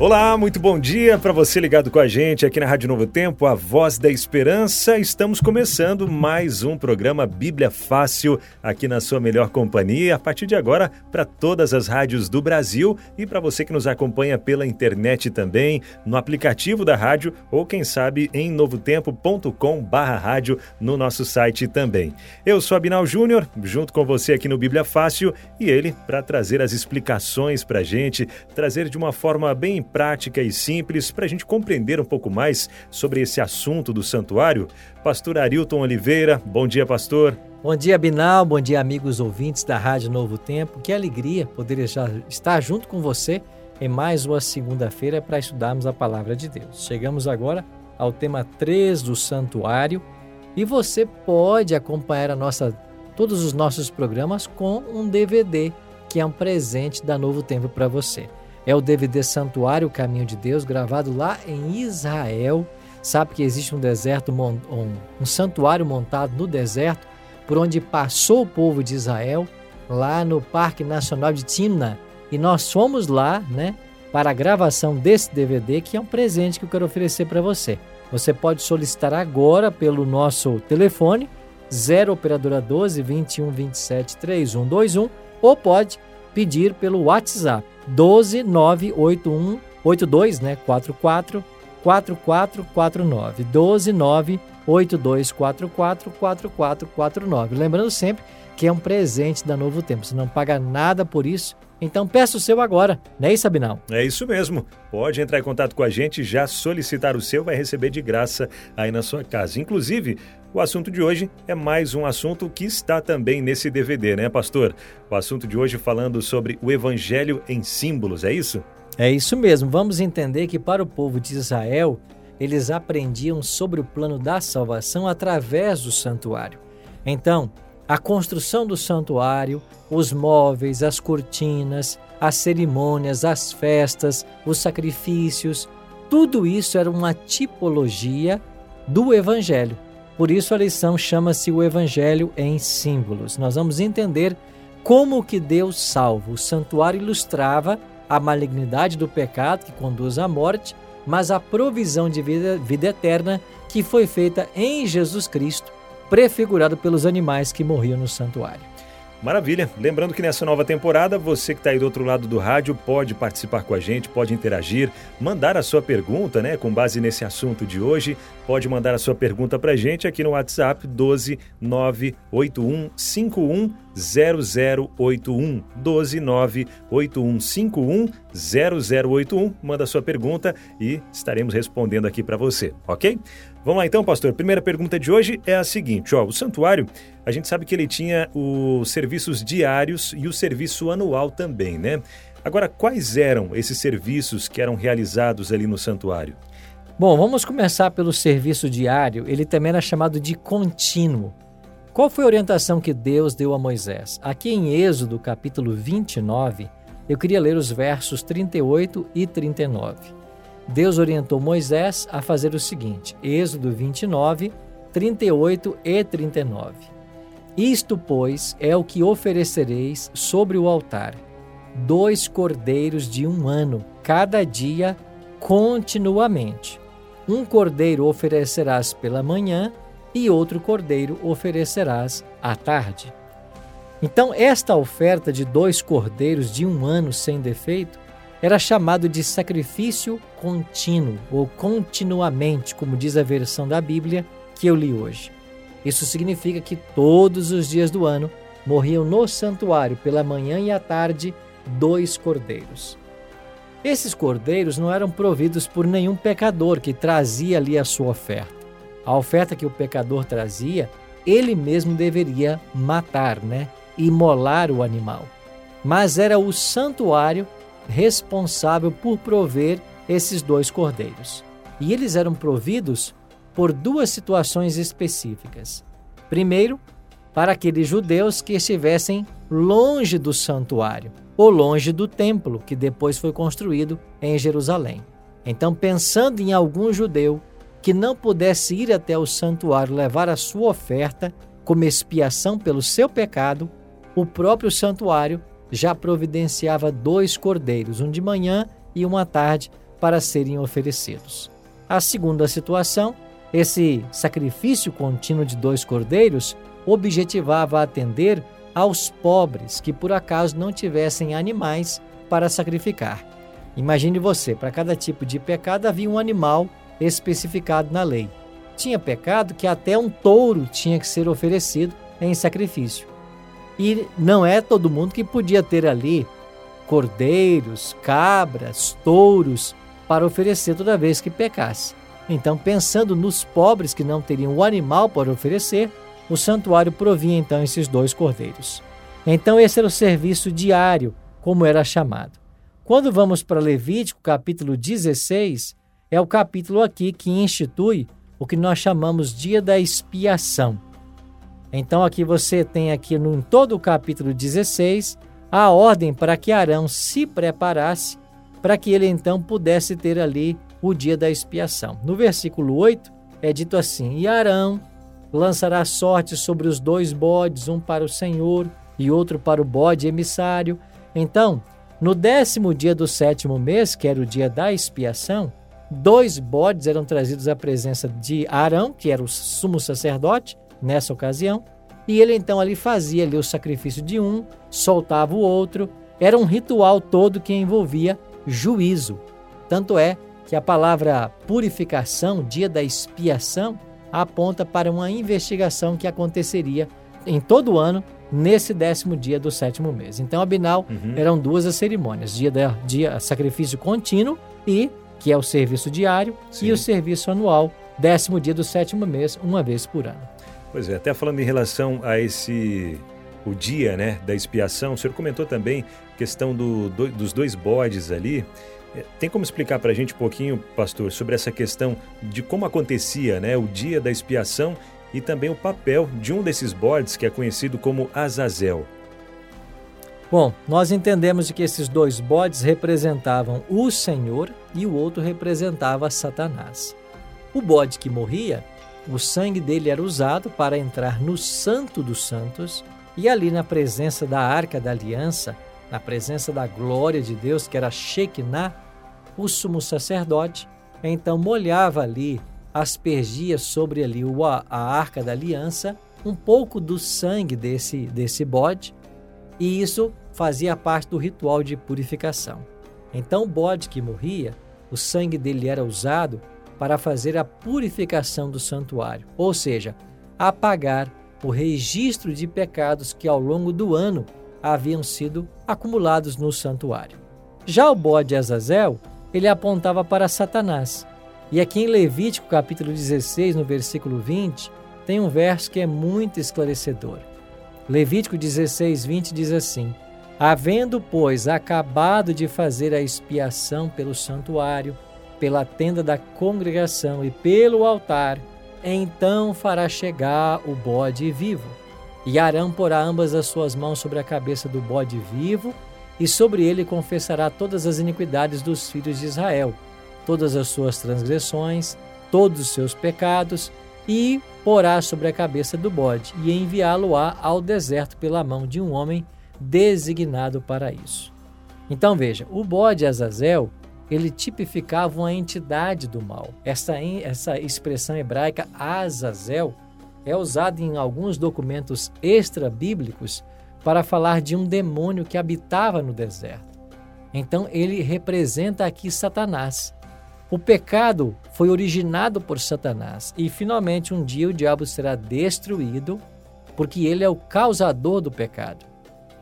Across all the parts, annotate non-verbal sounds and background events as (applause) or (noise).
Olá, muito bom dia para você ligado com a gente aqui na Rádio Novo Tempo, a Voz da Esperança. Estamos começando mais um programa Bíblia Fácil aqui na sua melhor companhia, a partir de agora para todas as rádios do Brasil e para você que nos acompanha pela internet também, no aplicativo da rádio ou quem sabe em novotempo.com/rádio no nosso site também. Eu sou Abinal Júnior, junto com você aqui no Bíblia Fácil e ele para trazer as explicações para gente, trazer de uma forma bem prática e simples para a gente compreender um pouco mais sobre esse assunto do santuário. Pastor Arilton Oliveira, bom dia, pastor. Bom dia, Binal. Bom dia, amigos ouvintes da Rádio Novo Tempo. Que alegria poder estar junto com você em mais uma segunda-feira para estudarmos a palavra de Deus. Chegamos agora ao tema 3 do santuário e você pode acompanhar a nossa, todos os nossos programas com um DVD, que é um presente da Novo Tempo para você. É o DVD Santuário Caminho de Deus, gravado lá em Israel. Sabe que existe um deserto, um, um santuário montado no deserto, por onde passou o povo de Israel, lá no Parque Nacional de Timna. E nós fomos lá, né, para a gravação desse DVD, que é um presente que eu quero oferecer para você. Você pode solicitar agora pelo nosso telefone 0 operadora 12 21 27 3121 ou pode pedir pelo WhatsApp 12 981 82 né 44 4449 12 9 8244 4449. Lembrando sempre que é um presente da Novo Tempo. Você não paga nada por isso. Então peça o seu agora, é isso, Sabinão? É isso mesmo. Pode entrar em contato com a gente, já solicitar o seu, vai receber de graça aí na sua casa. Inclusive, o assunto de hoje é mais um assunto que está também nesse DVD, né, pastor? O assunto de hoje falando sobre o evangelho em símbolos, é isso? É isso mesmo. Vamos entender que para o povo de Israel, eles aprendiam sobre o plano da salvação através do santuário. Então, a construção do santuário, os móveis, as cortinas, as cerimônias, as festas, os sacrifícios, tudo isso era uma tipologia do evangelho. Por isso a lição chama-se o Evangelho em símbolos. Nós vamos entender como que Deus salva. O santuário ilustrava a malignidade do pecado que conduz à morte, mas a provisão de vida, vida eterna que foi feita em Jesus Cristo, prefigurado pelos animais que morriam no santuário. Maravilha. Lembrando que nessa nova temporada, você que está aí do outro lado do rádio pode participar com a gente, pode interagir, mandar a sua pergunta, né, com base nesse assunto de hoje. Pode mandar a sua pergunta para a gente aqui no WhatsApp 12 981 51 0081 12 981 51 0081. Manda sua pergunta e estaremos respondendo aqui para você, ok? Vamos lá então, pastor. Primeira pergunta de hoje é a seguinte: ó, o santuário, a gente sabe que ele tinha os serviços diários e o serviço anual também, né? Agora, quais eram esses serviços que eram realizados ali no santuário? Bom, vamos começar pelo serviço diário. Ele também era chamado de contínuo. Qual foi a orientação que Deus deu a Moisés? Aqui em Êxodo, capítulo 29, eu queria ler os versos 38 e 39. Deus orientou Moisés a fazer o seguinte: Êxodo 29, 38 e 39. Isto, pois, é o que oferecereis sobre o altar: dois cordeiros de um ano, cada dia, continuamente. Um cordeiro oferecerás pela manhã e outro cordeiro oferecerás à tarde. Então, esta oferta de dois cordeiros de um ano sem defeito era chamado de sacrifício contínuo ou continuamente, como diz a versão da Bíblia que eu li hoje. Isso significa que todos os dias do ano morriam no santuário pela manhã e à tarde dois cordeiros. Esses cordeiros não eram providos por nenhum pecador que trazia ali a sua oferta. A oferta que o pecador trazia, ele mesmo deveria matar, né? Imolar o animal. Mas era o santuário responsável por prover esses dois cordeiros. E eles eram providos por duas situações específicas. Primeiro, para aqueles judeus que estivessem longe do santuário ou longe do templo que depois foi construído em Jerusalém. Então, pensando em algum judeu que não pudesse ir até o santuário levar a sua oferta como expiação pelo seu pecado, o próprio santuário já providenciava dois cordeiros, um de manhã e um à tarde, para serem oferecidos. A segunda situação, esse sacrifício contínuo de dois cordeiros objetivava atender aos pobres que por acaso não tivessem animais para sacrificar. Imagine você, para cada tipo de pecado havia um animal especificado na lei. Tinha pecado que até um touro tinha que ser oferecido em sacrifício. E não é todo mundo que podia ter ali cordeiros, cabras, touros para oferecer toda vez que pecasse. Então, pensando nos pobres que não teriam o animal para oferecer, o santuário provinha então esses dois cordeiros. Então, esse era o serviço diário, como era chamado. Quando vamos para Levítico, capítulo 16, é o capítulo aqui que institui o que nós chamamos dia da expiação. Então aqui você tem aqui em todo o capítulo 16 a ordem para que Arão se preparasse para que ele então pudesse ter ali o dia da expiação. No versículo 8 é dito assim: E Arão lançará sorte sobre os dois bodes, um para o Senhor e outro para o bode emissário. Então, no décimo dia do sétimo mês, que era o dia da expiação, dois bodes eram trazidos à presença de Arão, que era o sumo sacerdote nessa ocasião, e ele então ali fazia ali o sacrifício de um, soltava o outro. Era um ritual todo que envolvia juízo. Tanto é que a palavra purificação, dia da expiação, aponta para uma investigação que aconteceria em todo ano nesse décimo dia do sétimo mês. Então, Abinal, uhum. eram duas as cerimônias: dia, da, dia sacrifício contínuo e que é o serviço diário Sim. e o serviço anual, décimo dia do sétimo mês, uma vez por ano. Pois é, até falando em relação a esse o dia, né, da expiação, o senhor comentou também questão do, do dos dois bodes ali. É, tem como explicar para a gente um pouquinho, pastor, sobre essa questão de como acontecia né, o dia da expiação e também o papel de um desses bodes que é conhecido como Azazel? Bom, nós entendemos que esses dois bodes representavam o Senhor e o outro representava Satanás. O bode que morria, o sangue dele era usado para entrar no Santo dos Santos e ali na presença da Arca da Aliança, na presença da glória de Deus, que era Shekinah, o sumo sacerdote, então molhava ali, aspergia sobre ali a Arca da Aliança um pouco do sangue desse, desse bode e isso fazia parte do ritual de purificação. Então, o bode que morria, o sangue dele era usado para fazer a purificação do santuário, ou seja, apagar o registro de pecados que ao longo do ano haviam sido acumulados no santuário. Já o bode Azazel, ele apontava para Satanás. E aqui em Levítico capítulo 16, no versículo 20, tem um verso que é muito esclarecedor. Levítico 16, 20 diz assim: Havendo, pois, acabado de fazer a expiação pelo santuário, pela tenda da congregação e pelo altar, então fará chegar o bode vivo. E Arão porá ambas as suas mãos sobre a cabeça do bode vivo, e sobre ele confessará todas as iniquidades dos filhos de Israel, todas as suas transgressões, todos os seus pecados, e porá sobre a cabeça do bode, e enviá-lo-á ao deserto pela mão de um homem designado para isso. Então veja, o bode Azazel, ele tipificava uma entidade do mal. Essa, essa expressão hebraica Azazel é usada em alguns documentos extra-bíblicos para falar de um demônio que habitava no deserto. Então ele representa aqui Satanás. O pecado foi originado por Satanás e finalmente um dia o diabo será destruído porque ele é o causador do pecado.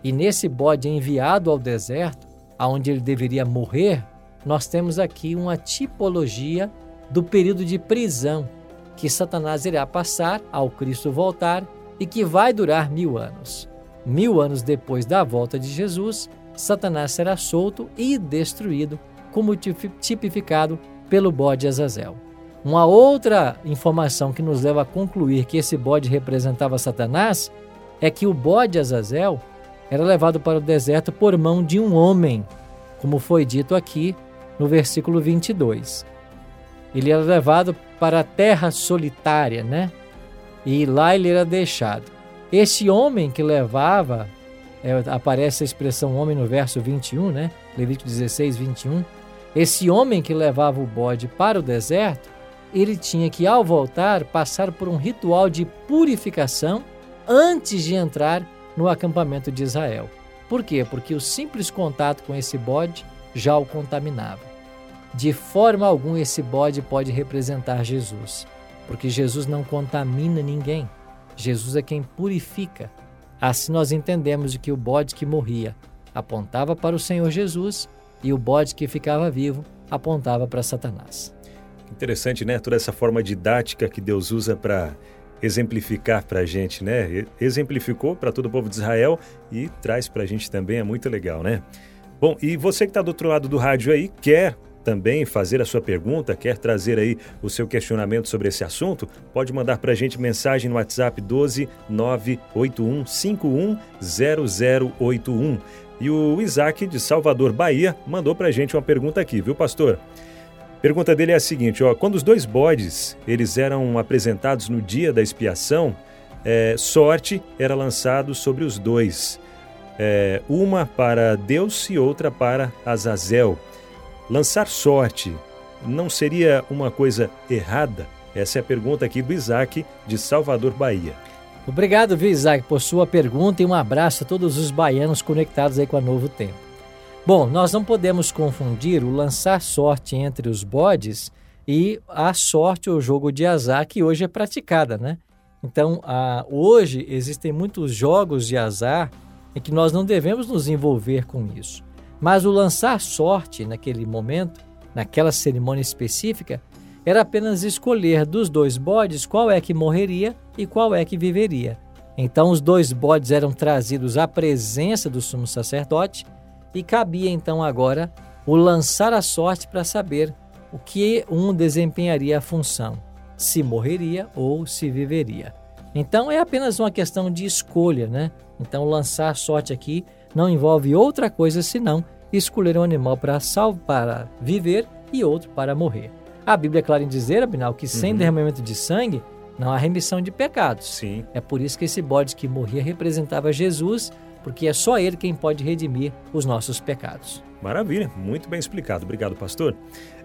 E nesse bode enviado ao deserto, aonde ele deveria morrer, nós temos aqui uma tipologia do período de prisão que Satanás irá passar ao Cristo voltar e que vai durar mil anos. Mil anos depois da volta de Jesus, Satanás será solto e destruído, como tipificado pelo bode Azazel. Uma outra informação que nos leva a concluir que esse bode representava Satanás é que o bode Azazel era levado para o deserto por mão de um homem, como foi dito aqui no versículo 22. Ele era levado para a terra solitária, né? E lá ele era deixado. Esse homem que levava, é, aparece a expressão homem no verso 21, né? Levítico 16, 21. Esse homem que levava o bode para o deserto, ele tinha que, ao voltar, passar por um ritual de purificação antes de entrar no acampamento de Israel. Por quê? Porque o simples contato com esse bode já o contaminava. De forma alguma esse bode pode representar Jesus, porque Jesus não contamina ninguém. Jesus é quem purifica. Assim nós entendemos de que o bode que morria apontava para o Senhor Jesus e o bode que ficava vivo apontava para Satanás. Interessante, né? Toda essa forma didática que Deus usa para exemplificar para a gente, né? Exemplificou para todo o povo de Israel e traz para a gente também, é muito legal, né? Bom, e você que está do outro lado do rádio aí, quer também fazer a sua pergunta, quer trazer aí o seu questionamento sobre esse assunto, pode mandar para a gente mensagem no WhatsApp 12 981 51 0081. E o Isaac de Salvador, Bahia, mandou para a gente uma pergunta aqui, viu, pastor? Pergunta dele é a seguinte: ó, quando os dois bodes eles eram apresentados no dia da expiação, é, sorte era lançado sobre os dois, é, uma para Deus e outra para Azazel. Lançar sorte não seria uma coisa errada? Essa é a pergunta aqui do Isaac de Salvador, Bahia. Obrigado, viu, Isaac, por sua pergunta e um abraço a todos os baianos conectados aí com a Novo Tempo. Bom, nós não podemos confundir o lançar sorte entre os bodes e a sorte ou jogo de azar que hoje é praticada, né? Então, a, hoje existem muitos jogos de azar em que nós não devemos nos envolver com isso. Mas o lançar sorte naquele momento, naquela cerimônia específica, era apenas escolher dos dois bodes qual é que morreria e qual é que viveria. Então, os dois bodes eram trazidos à presença do sumo sacerdote e cabia então agora o lançar a sorte para saber o que um desempenharia a função, se morreria ou se viveria. Então é apenas uma questão de escolha, né? Então lançar a sorte aqui não envolve outra coisa senão escolher um animal para salvo, para viver e outro para morrer. A Bíblia é clara em dizer, Abinal, que sem uhum. derramamento de sangue não há remissão de pecados. Sim. É por isso que esse bode que morria representava Jesus porque é só Ele quem pode redimir os nossos pecados. Maravilha, muito bem explicado. Obrigado, pastor.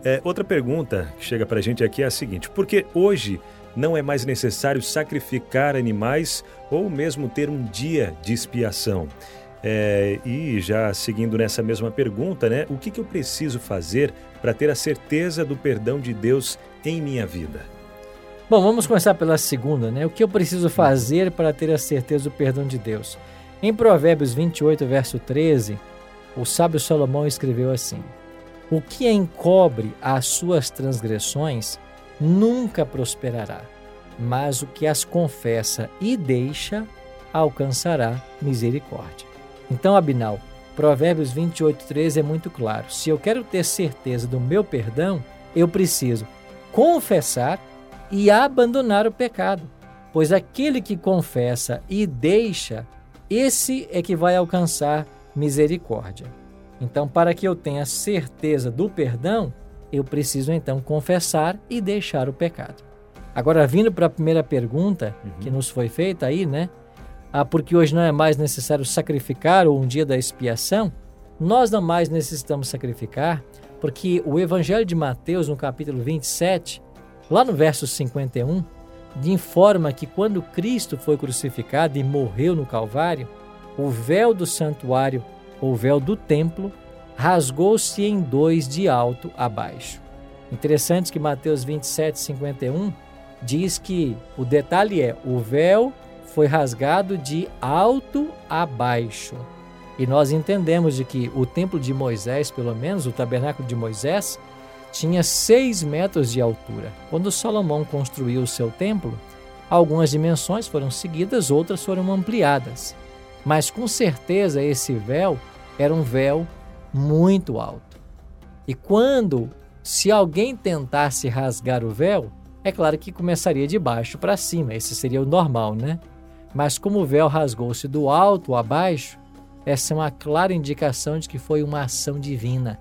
É, outra pergunta que chega para a gente aqui é a seguinte: por que hoje não é mais necessário sacrificar animais ou mesmo ter um dia de expiação? É, e já seguindo nessa mesma pergunta, né, o que, que eu preciso fazer para ter a certeza do perdão de Deus em minha vida? Bom, vamos começar pela segunda, né? O que eu preciso fazer para ter a certeza do perdão de Deus? Em Provérbios 28, verso 13, o sábio Salomão escreveu assim: O que encobre as suas transgressões nunca prosperará, mas o que as confessa e deixa alcançará misericórdia. Então, Abinal, Provérbios 28, 13 é muito claro. Se eu quero ter certeza do meu perdão, eu preciso confessar e abandonar o pecado, pois aquele que confessa e deixa esse é que vai alcançar misericórdia. Então, para que eu tenha certeza do perdão, eu preciso então confessar e deixar o pecado. Agora, vindo para a primeira pergunta uhum. que nos foi feita aí, né? Ah, porque hoje não é mais necessário sacrificar ou um dia da expiação, nós não mais necessitamos sacrificar, porque o Evangelho de Mateus, no capítulo 27, lá no verso 51, informa que quando Cristo foi crucificado e morreu no Calvário, o véu do santuário, ou véu do templo, rasgou-se em dois de alto a baixo. Interessante que Mateus 27, 51 diz que o detalhe é: o véu foi rasgado de alto a baixo. E nós entendemos de que o templo de Moisés, pelo menos o tabernáculo de Moisés, tinha seis metros de altura. Quando Salomão construiu o seu templo, algumas dimensões foram seguidas, outras foram ampliadas. Mas com certeza esse véu era um véu muito alto. E quando Se alguém tentasse rasgar o véu, é claro que começaria de baixo para cima, esse seria o normal, né? Mas como o véu rasgou-se do alto a baixo, essa é uma clara indicação de que foi uma ação divina.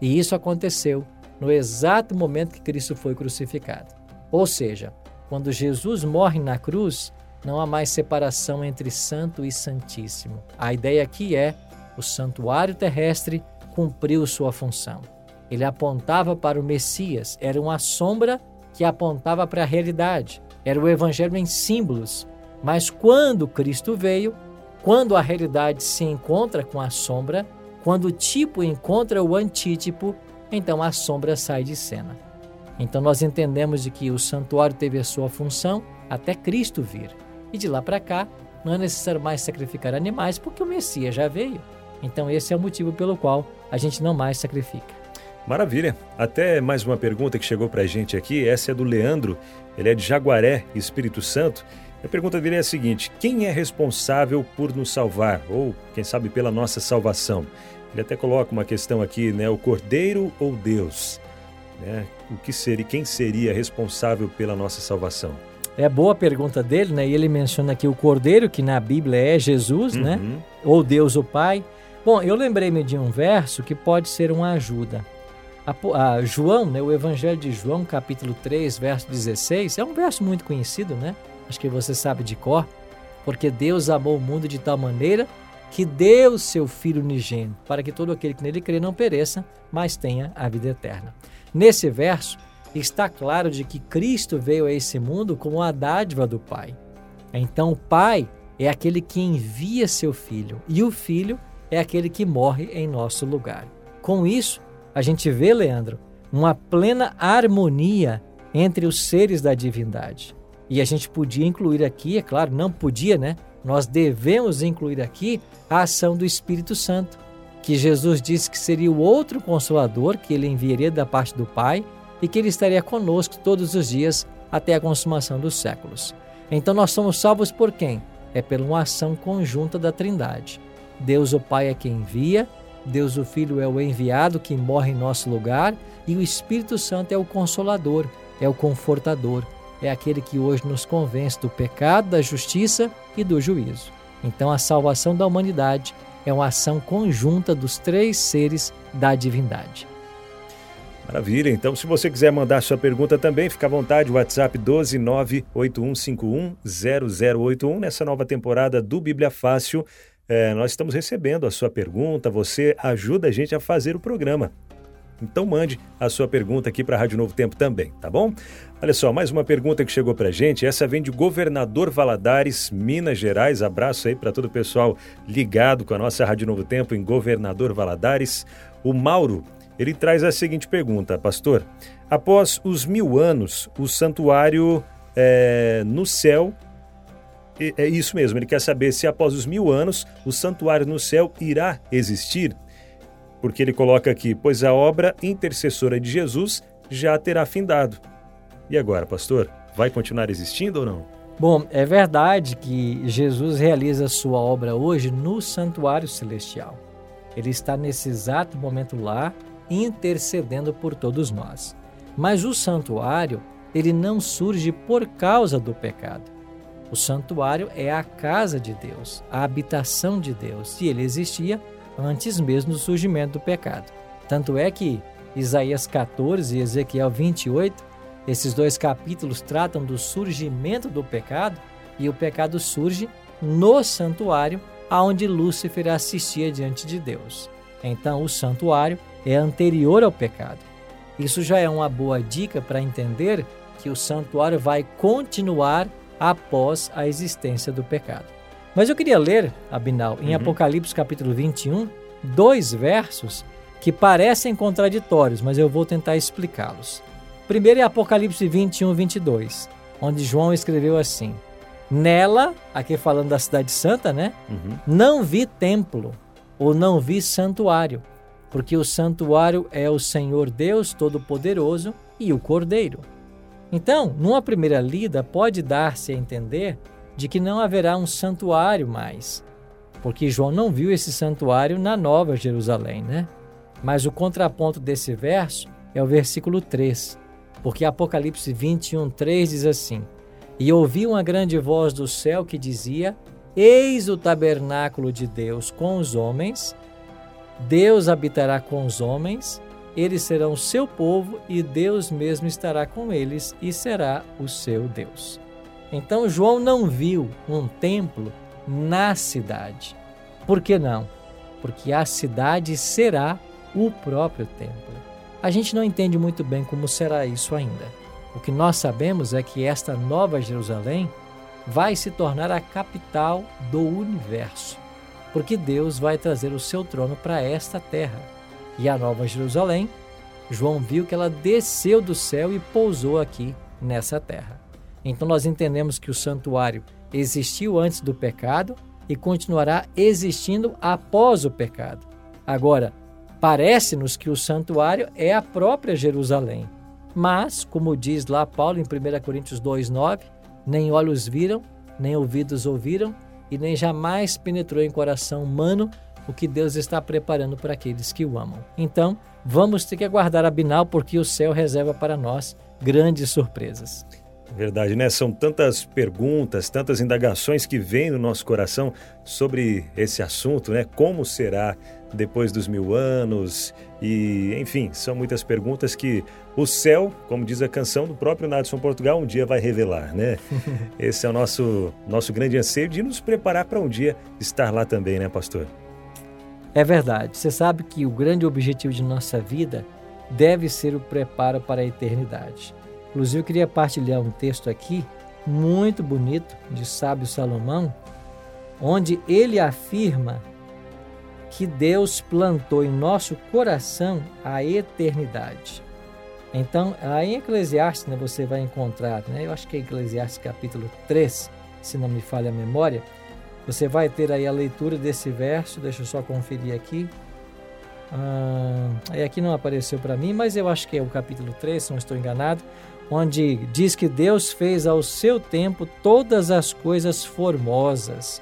E isso aconteceu no exato momento que Cristo foi crucificado. Ou seja, quando Jesus morre na cruz, não há mais separação entre santo e santíssimo. A ideia aqui é o santuário terrestre cumpriu sua função. Ele apontava para o Messias, era uma sombra que apontava para a realidade. Era o evangelho em símbolos. Mas quando Cristo veio, quando a realidade se encontra com a sombra, quando o tipo encontra o antítipo, então a sombra sai de cena. Então nós entendemos de que o santuário teve a sua função até Cristo vir. E de lá para cá, não é necessário mais sacrificar animais porque o Messias já veio. Então esse é o motivo pelo qual a gente não mais sacrifica. Maravilha. Até mais uma pergunta que chegou para a gente aqui. Essa é do Leandro. Ele é de Jaguaré, Espírito Santo. A pergunta dele é a seguinte: quem é responsável por nos salvar? Ou, quem sabe, pela nossa salvação? Ele até coloca uma questão aqui, né? O Cordeiro ou Deus? Né? O que seria, quem seria responsável pela nossa salvação? É boa a pergunta dele, né? E ele menciona aqui o Cordeiro, que na Bíblia é Jesus, né? uhum. né? Ou Deus o Pai. Bom, eu lembrei-me de um verso que pode ser uma ajuda. A, a João, né, o Evangelho de João, capítulo 3, verso 16, é um verso muito conhecido, né? Acho que você sabe de cor. Porque Deus amou o mundo de tal maneira que deu seu Filho unigênito, para que todo aquele que nele crê não pereça, mas tenha a vida eterna. Nesse verso, está claro de que Cristo veio a esse mundo como a dádiva do Pai. Então, o Pai é aquele que envia seu Filho, e o Filho é aquele que morre em nosso lugar. Com isso, a gente vê, Leandro, uma plena harmonia entre os seres da divindade. E a gente podia incluir aqui, é claro, não podia, né? Nós devemos incluir aqui a ação do Espírito Santo, que Jesus disse que seria o outro consolador que ele enviaria da parte do Pai e que ele estaria conosco todos os dias até a consumação dos séculos. Então nós somos salvos por quem? É pela uma ação conjunta da Trindade. Deus o Pai é quem envia, Deus o Filho é o enviado que morre em nosso lugar e o Espírito Santo é o consolador, é o confortador, é aquele que hoje nos convence do pecado, da justiça e do juízo. Então a salvação da humanidade é uma ação conjunta dos três seres da divindade. Maravilha. Então, se você quiser mandar sua pergunta também, fica à vontade. WhatsApp 12981510081. Nessa nova temporada do Bíblia Fácil, é, nós estamos recebendo a sua pergunta. Você ajuda a gente a fazer o programa. Então mande a sua pergunta aqui para a Rádio Novo Tempo também, tá bom? Olha só, mais uma pergunta que chegou para gente. Essa vem de Governador Valadares, Minas Gerais. Abraço aí para todo o pessoal ligado com a nossa Rádio Novo Tempo em Governador Valadares. O Mauro ele traz a seguinte pergunta, pastor: após os mil anos, o santuário é, no céu. É isso mesmo, ele quer saber se após os mil anos o santuário no céu irá existir. Porque ele coloca aqui, pois a obra intercessora de Jesus já terá findado. E agora, pastor, vai continuar existindo ou não? Bom, é verdade que Jesus realiza sua obra hoje no santuário celestial. Ele está nesse exato momento lá, intercedendo por todos nós. Mas o santuário, ele não surge por causa do pecado. O santuário é a casa de Deus, a habitação de Deus, e ele existia antes mesmo do surgimento do pecado. Tanto é que Isaías 14 e Ezequiel 28, esses dois capítulos tratam do surgimento do pecado, e o pecado surge no santuário, aonde Lúcifer assistia diante de Deus. Então, o santuário é anterior ao pecado. Isso já é uma boa dica para entender que o santuário vai continuar após a existência do pecado. Mas eu queria ler, Abinal, em uhum. Apocalipse capítulo 21, dois versos que parecem contraditórios, mas eu vou tentar explicá-los. Primeiro é Apocalipse 21, 22, onde João escreveu assim: Nela, aqui falando da Cidade Santa, né? Uhum. Não vi templo, ou não vi santuário, porque o santuário é o Senhor Deus Todo-Poderoso e o Cordeiro. Então, numa primeira lida, pode dar-se a entender de que não haverá um santuário mais, porque João não viu esse santuário na Nova Jerusalém, né? Mas o contraponto desse verso é o versículo 3. Porque Apocalipse 21, 3 diz assim: E ouvi uma grande voz do céu que dizia: Eis o tabernáculo de Deus com os homens, Deus habitará com os homens, eles serão seu povo e Deus mesmo estará com eles e será o seu Deus. Então João não viu um templo na cidade. Por que não? Porque a cidade será o próprio templo. A gente não entende muito bem como será isso ainda. O que nós sabemos é que esta nova Jerusalém vai se tornar a capital do universo, porque Deus vai trazer o seu trono para esta terra. E a nova Jerusalém, João viu que ela desceu do céu e pousou aqui nessa terra. Então nós entendemos que o santuário existiu antes do pecado e continuará existindo após o pecado. Agora, parece-nos que o santuário é a própria Jerusalém. Mas, como diz lá Paulo em 1 Coríntios 2,9, nem olhos viram, nem ouvidos ouviram, e nem jamais penetrou em coração humano o que Deus está preparando para aqueles que o amam. Então, vamos ter que aguardar a Binal, porque o céu reserva para nós grandes surpresas. Verdade, né? São tantas perguntas, tantas indagações que vêm no nosso coração sobre esse assunto, né? Como será depois dos mil anos? E, enfim, são muitas perguntas que o céu, como diz a canção do próprio Nadson Portugal, um dia vai revelar, né? (laughs) Esse é o nosso, nosso grande anseio de nos preparar para um dia estar lá também, né, pastor? É verdade. Você sabe que o grande objetivo de nossa vida deve ser o preparo para a eternidade. Inclusive, eu queria partilhar um texto aqui, muito bonito, de Sábio Salomão, onde ele afirma que Deus plantou em nosso coração a eternidade. Então, aí em Eclesiastes né, você vai encontrar, né, eu acho que é Eclesiastes capítulo 3, se não me falha a memória, você vai ter aí a leitura desse verso, deixa eu só conferir aqui. Ah, aqui não apareceu para mim, mas eu acho que é o capítulo 3, se não estou enganado onde diz que Deus fez ao seu tempo todas as coisas formosas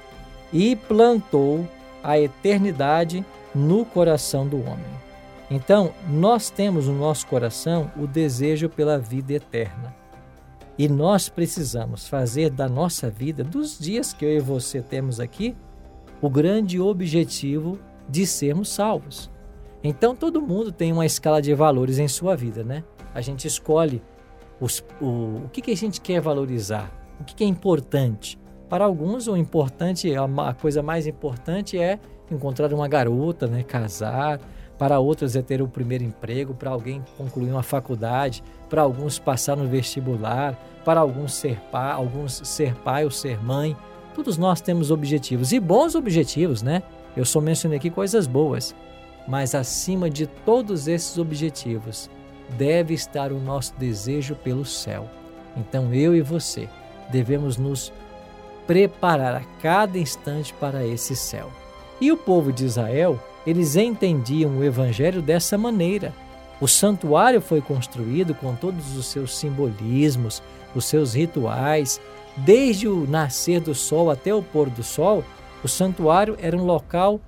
e plantou a eternidade no coração do homem. Então, nós temos no nosso coração o desejo pela vida eterna. E nós precisamos fazer da nossa vida, dos dias que eu e você temos aqui, o grande objetivo de sermos salvos. Então, todo mundo tem uma escala de valores em sua vida, né? A gente escolhe os, o, o que, que a gente quer valorizar, o que, que é importante. Para alguns, o importante, a, coisa mais importante é encontrar uma garota, né, casar. Para outros é ter o primeiro emprego, para alguém concluir uma faculdade, para alguns passar no vestibular, para alguns ser pai, alguns ser pai ou ser mãe. Todos nós temos objetivos e bons objetivos, né? Eu só mencionei aqui coisas boas, mas acima de todos esses objetivos, deve estar o nosso desejo pelo céu. Então eu e você devemos nos preparar a cada instante para esse céu. E o povo de Israel, eles entendiam o evangelho dessa maneira. O santuário foi construído com todos os seus simbolismos, os seus rituais. Desde o nascer do sol até o pôr do sol, o santuário era um local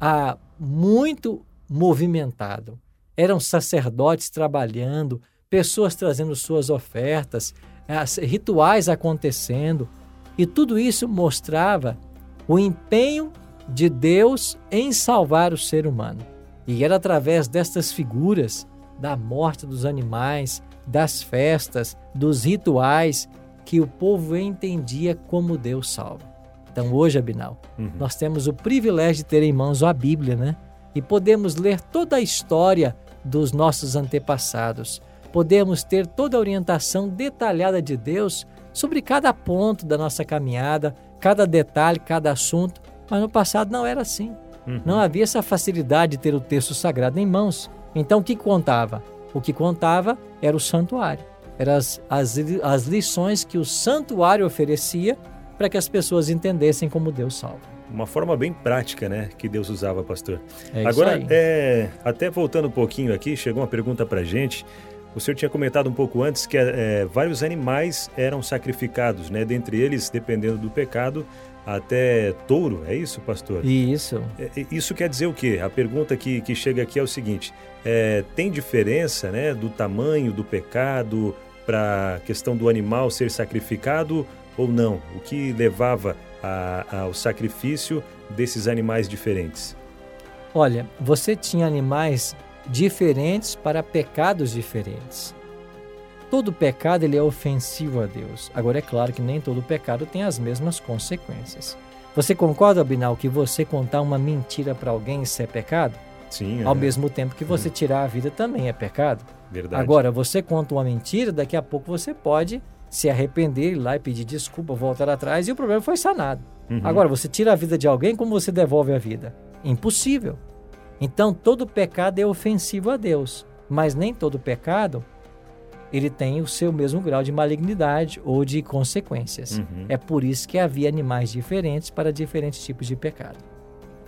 ah, muito movimentado. Eram sacerdotes trabalhando, pessoas trazendo suas ofertas, rituais acontecendo, e tudo isso mostrava o empenho de Deus em salvar o ser humano. E era através destas figuras da morte dos animais, das festas, dos rituais, que o povo entendia como Deus salva. Então hoje, Abinal, uhum. nós temos o privilégio de ter em mãos a Bíblia, né? E podemos ler toda a história dos nossos antepassados. Podemos ter toda a orientação detalhada de Deus sobre cada ponto da nossa caminhada, cada detalhe, cada assunto, mas no passado não era assim. Uhum. Não havia essa facilidade de ter o texto sagrado em mãos. Então o que contava? O que contava era o santuário. Eram as, as, as lições que o santuário oferecia para que as pessoas entendessem como Deus salva uma forma bem prática, né, que Deus usava, pastor. É Agora, é, até voltando um pouquinho aqui, chegou uma pergunta para gente. O senhor tinha comentado um pouco antes que é, vários animais eram sacrificados, né? Dentre eles, dependendo do pecado, até touro, é isso, pastor? Isso. É, isso quer dizer o quê? A pergunta que, que chega aqui é o seguinte: é, tem diferença né, do tamanho do pecado para a questão do animal ser sacrificado ou não? O que levava a, ao sacrifício desses animais diferentes? Olha, você tinha animais diferentes para pecados diferentes. Todo pecado ele é ofensivo a Deus. Agora é claro que nem todo pecado tem as mesmas consequências. Você concorda, Binal, que você contar uma mentira para alguém isso é pecado? Sim. Ao é. mesmo tempo que você hum. tirar a vida também é pecado. Verdade. Agora, você conta uma mentira, daqui a pouco você pode se arrepender, ir lá e pedir desculpa, voltar atrás e o problema foi sanado. Uhum. Agora, você tira a vida de alguém, como você devolve a vida? Impossível. Então, todo pecado é ofensivo a Deus, mas nem todo pecado ele tem o seu mesmo grau de malignidade ou de consequências. Uhum. É por isso que havia animais diferentes para diferentes tipos de pecado.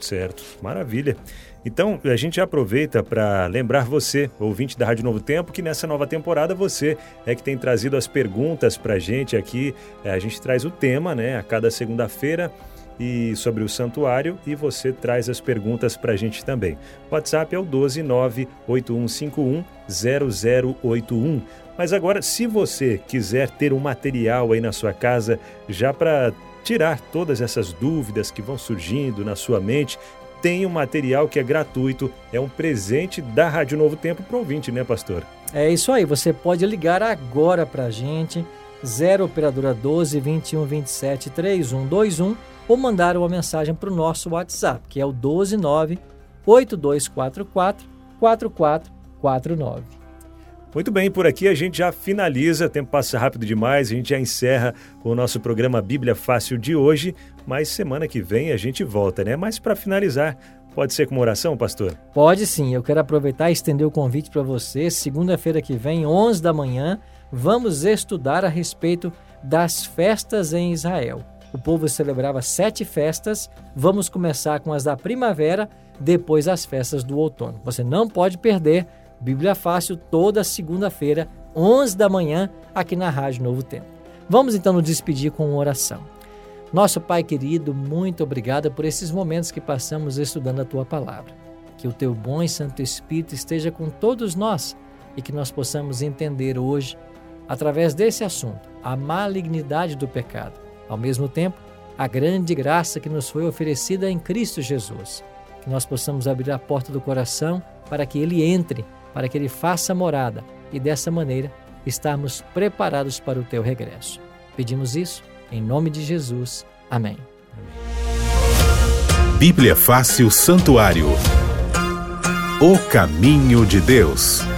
Certo, maravilha. Então, a gente aproveita para lembrar você, ouvinte da Rádio Novo Tempo, que nessa nova temporada você é que tem trazido as perguntas para a gente aqui. É, a gente traz o tema, né, a cada segunda-feira e sobre o santuário e você traz as perguntas para a gente também. O WhatsApp é o 12981510081. Mas agora, se você quiser ter um material aí na sua casa já para tirar todas essas dúvidas que vão surgindo na sua mente, tem um material que é gratuito, é um presente da Rádio Novo Tempo para o ouvinte, né, pastor? É isso aí, você pode ligar agora para a gente, 0 operadora 12 21 27 3121 ou mandar uma mensagem para o nosso WhatsApp, que é o 129 8244 4449. Muito bem, por aqui a gente já finaliza, o tempo passa rápido demais, a gente já encerra o nosso programa Bíblia Fácil de hoje, mas semana que vem a gente volta, né? Mas para finalizar, pode ser com uma oração, pastor? Pode sim, eu quero aproveitar e estender o convite para você. Segunda-feira que vem, 11 da manhã, vamos estudar a respeito das festas em Israel. O povo celebrava sete festas, vamos começar com as da primavera, depois as festas do outono. Você não pode perder Bíblia Fácil toda segunda-feira, 11 da manhã, aqui na Rádio Novo Tempo. Vamos então nos despedir com uma oração. Nosso Pai querido, muito obrigado por esses momentos que passamos estudando a tua palavra. Que o teu bom e santo Espírito esteja com todos nós e que nós possamos entender hoje, através desse assunto, a malignidade do pecado. Ao mesmo tempo, a grande graça que nos foi oferecida em Cristo Jesus. Que nós possamos abrir a porta do coração para que ele entre para que ele faça morada e dessa maneira estarmos preparados para o teu regresso. Pedimos isso em nome de Jesus. Amém. Bíblia Fácil Santuário O caminho de Deus.